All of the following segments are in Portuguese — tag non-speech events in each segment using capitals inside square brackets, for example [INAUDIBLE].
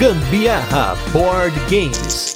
Gambiarra Board Games.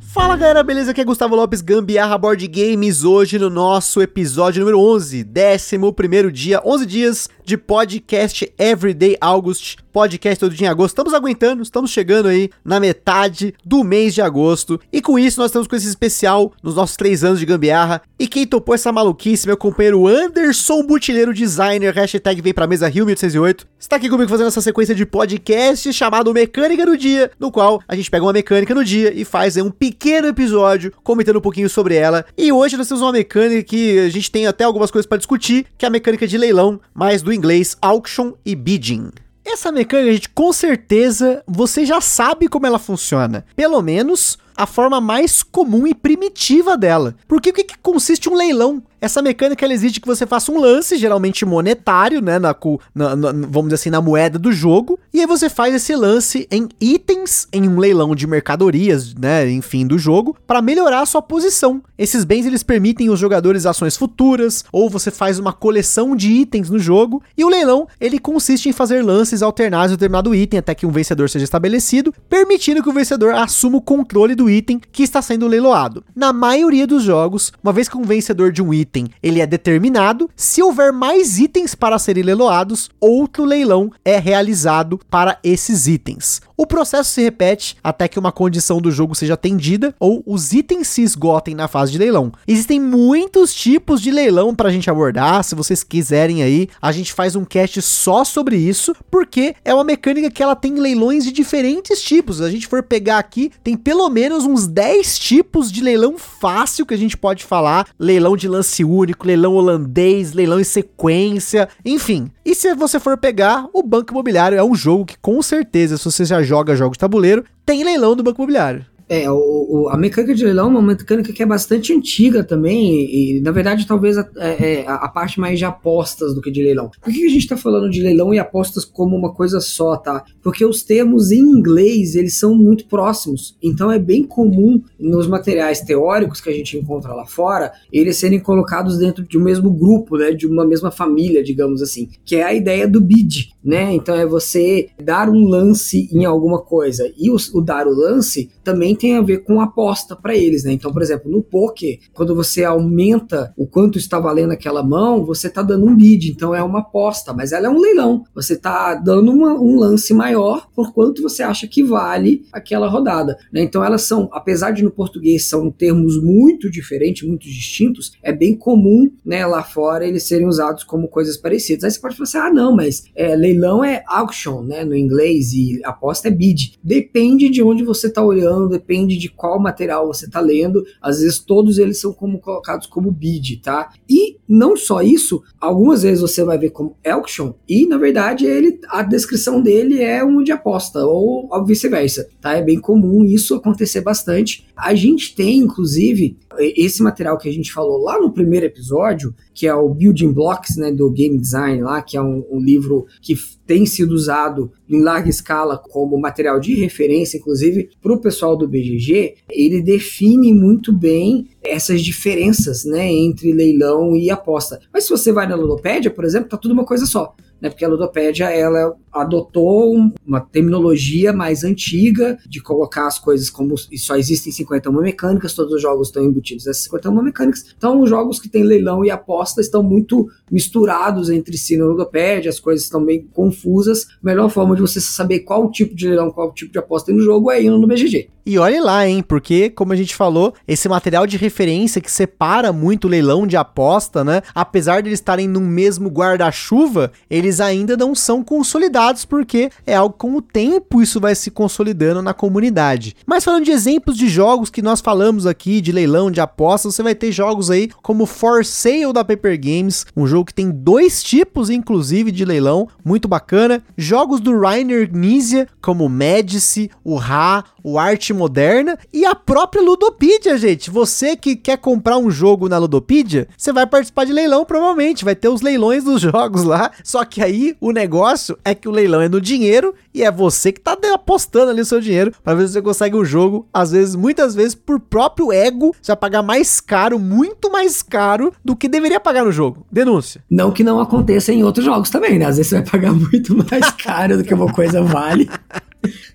Fala galera, beleza? Aqui é Gustavo Lopes, Gambiarra Board Games, hoje no nosso episódio número 11, 11 dia, 11 dias de podcast Everyday August, podcast todo dia em agosto. Estamos aguentando, estamos chegando aí na metade do mês de agosto. E com isso, nós estamos com esse especial nos nossos três anos de gambiarra. E quem topou essa maluquice, meu companheiro Anderson Butileiro Designer, hashtag vem pra mesa Rio 1808, está aqui comigo fazendo essa sequência de podcast chamado Mecânica do Dia, no qual a gente pega uma mecânica no dia e faz um pequeno episódio comentando um pouquinho sobre ela. E hoje nós temos uma mecânica que a gente tem até algumas coisas para discutir, que é a mecânica de leilão, mais do inglês auction e bidding. Essa mecânica, gente, com certeza você já sabe como ela funciona. Pelo menos a forma mais comum e primitiva dela. Porque o que, que consiste um leilão? Essa mecânica exige que você faça um lance, geralmente monetário, né? Na, na, na, vamos dizer assim, na moeda do jogo. E aí você faz esse lance em itens em um leilão de mercadorias, né? Enfim, do jogo, para melhorar a sua posição. Esses bens eles permitem os jogadores ações futuras, ou você faz uma coleção de itens no jogo. E o leilão ele consiste em fazer lances alternados de determinado item até que um vencedor seja estabelecido, permitindo que o vencedor assuma o controle do item que está sendo leiloado. Na maioria dos jogos, uma vez que um vencedor de um item ele é determinado, se houver mais itens para serem leiloados, outro leilão é realizado para esses itens. O processo se repete até que uma condição do jogo seja atendida ou os itens se esgotem na fase de leilão. Existem muitos tipos de leilão para a gente abordar, se vocês quiserem aí, a gente faz um cast só sobre isso, porque é uma mecânica que ela tem leilões de diferentes tipos. Se a gente for pegar aqui, tem pelo menos uns 10 tipos de leilão fácil que a gente pode falar, leilão de lance único, leilão holandês, leilão em sequência, enfim. E se você for pegar, o Banco Imobiliário é um jogo que com certeza, se você já joga jogos de tabuleiro, tem leilão do Banco Imobiliário. É, o, o, a mecânica de leilão é uma mecânica que é bastante antiga também, e, e na verdade talvez a, é, é a, parte mais de apostas do que de leilão. Por que a gente está falando de leilão e apostas como uma coisa só, tá? Porque os termos em inglês, eles são muito próximos, então é bem comum nos materiais teóricos que a gente encontra lá fora, eles serem colocados dentro de um mesmo grupo, né, de uma mesma família, digamos assim, que é a ideia do bid, né? Então é você dar um lance em alguma coisa, e o, o dar o lance também tem a ver com aposta para eles, né? Então, por exemplo, no poker, quando você aumenta o quanto está valendo aquela mão, você está dando um bid, então é uma aposta, mas ela é um leilão. Você está dando uma, um lance maior por quanto você acha que vale aquela rodada, né? Então elas são, apesar de no português são termos muito diferentes, muito distintos, é bem comum, né, lá fora eles serem usados como coisas parecidas. Aí você pode falar assim, ah, não, mas é, leilão é auction, né, no inglês e aposta é bid. Depende de onde você está olhando, depende de qual material você está lendo. Às vezes todos eles são como colocados como bid, tá? E não só isso, algumas vezes você vai ver como auction e na verdade ele a descrição dele é um de aposta ou, vice-versa, tá? É bem comum isso acontecer bastante. A gente tem inclusive esse material que a gente falou lá no primeiro episódio, que é o Building Blocks, né, do Game Design lá, que é um, um livro que tem sido usado em larga escala como material de referência, inclusive para o pessoal do BGG, ele define muito bem essas diferenças né, entre leilão e aposta. Mas se você vai na Ludopédia, por exemplo, tá tudo uma coisa só né? Porque a ludopédia ela adotou uma terminologia mais antiga de colocar as coisas como só existem 51 mecânicas, todos os jogos estão embutidos nessas 51 mecânicas. Então, os jogos que têm leilão e aposta estão muito misturados entre si na ludopédia, as coisas estão bem confusas. A melhor forma de você saber qual tipo de leilão, qual tipo de aposta tem no jogo é indo no BGG. E olhe lá, hein, porque, como a gente falou, esse material de referência que separa muito o leilão de aposta, né? Apesar de eles estarem no mesmo guarda-chuva, eles ainda não são consolidados, porque é algo com o tempo isso vai se consolidando na comunidade. Mas falando de exemplos de jogos que nós falamos aqui, de leilão, de apostas, você vai ter jogos aí como For Sale da Paper Games, um jogo que tem dois tipos, inclusive, de leilão, muito bacana. Jogos do Rainer Knizia, como Medici, o Ra, o Art moderna e a própria Ludopedia, gente. Você que quer comprar um jogo na Ludopedia, você vai participar de leilão provavelmente, vai ter os leilões dos [LAUGHS] jogos lá. Só que aí o negócio é que o leilão é no dinheiro e é você que tá apostando ali o seu dinheiro para ver se você consegue um jogo, às vezes, muitas vezes por próprio ego, você vai pagar mais caro, muito mais caro do que deveria pagar no jogo. Denúncia. Não que não aconteça em outros jogos também, né? Às vezes você vai pagar [LAUGHS] muito mais caro do que uma coisa vale.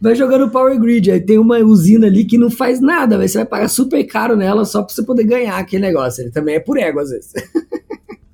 Vai jogando Power Grid, aí tem uma usina ali que não faz nada, você vai pagar super caro nela só pra você poder ganhar aquele negócio. Ele também é por ego às vezes. [LAUGHS]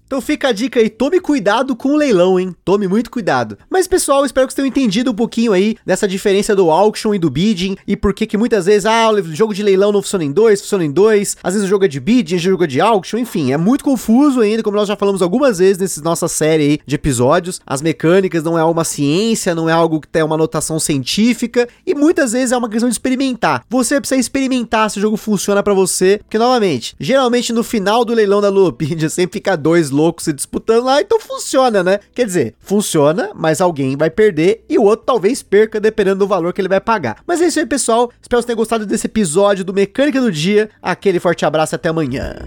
Então fica a dica aí, tome cuidado com o leilão, hein? Tome muito cuidado. Mas pessoal, espero que vocês tenham entendido um pouquinho aí dessa diferença do auction e do bidding e por que que muitas vezes, ah, o jogo de leilão não funciona em dois, funciona em dois, às vezes o jogo é de bidding, o jogo é de auction, enfim, é muito confuso ainda, como nós já falamos algumas vezes nessa nossa série aí de episódios. As mecânicas não é uma ciência, não é algo que tem uma notação científica e muitas vezes é uma questão de experimentar. Você precisa experimentar se o jogo funciona para você, porque novamente, geralmente no final do leilão da Ludopedia [LAUGHS] sempre fica dois loucos se disputando lá, então funciona, né? Quer dizer, funciona, mas alguém vai perder e o outro talvez perca, dependendo do valor que ele vai pagar. Mas é isso aí, pessoal. Espero que vocês tenham gostado desse episódio do Mecânica do Dia. Aquele forte abraço até amanhã.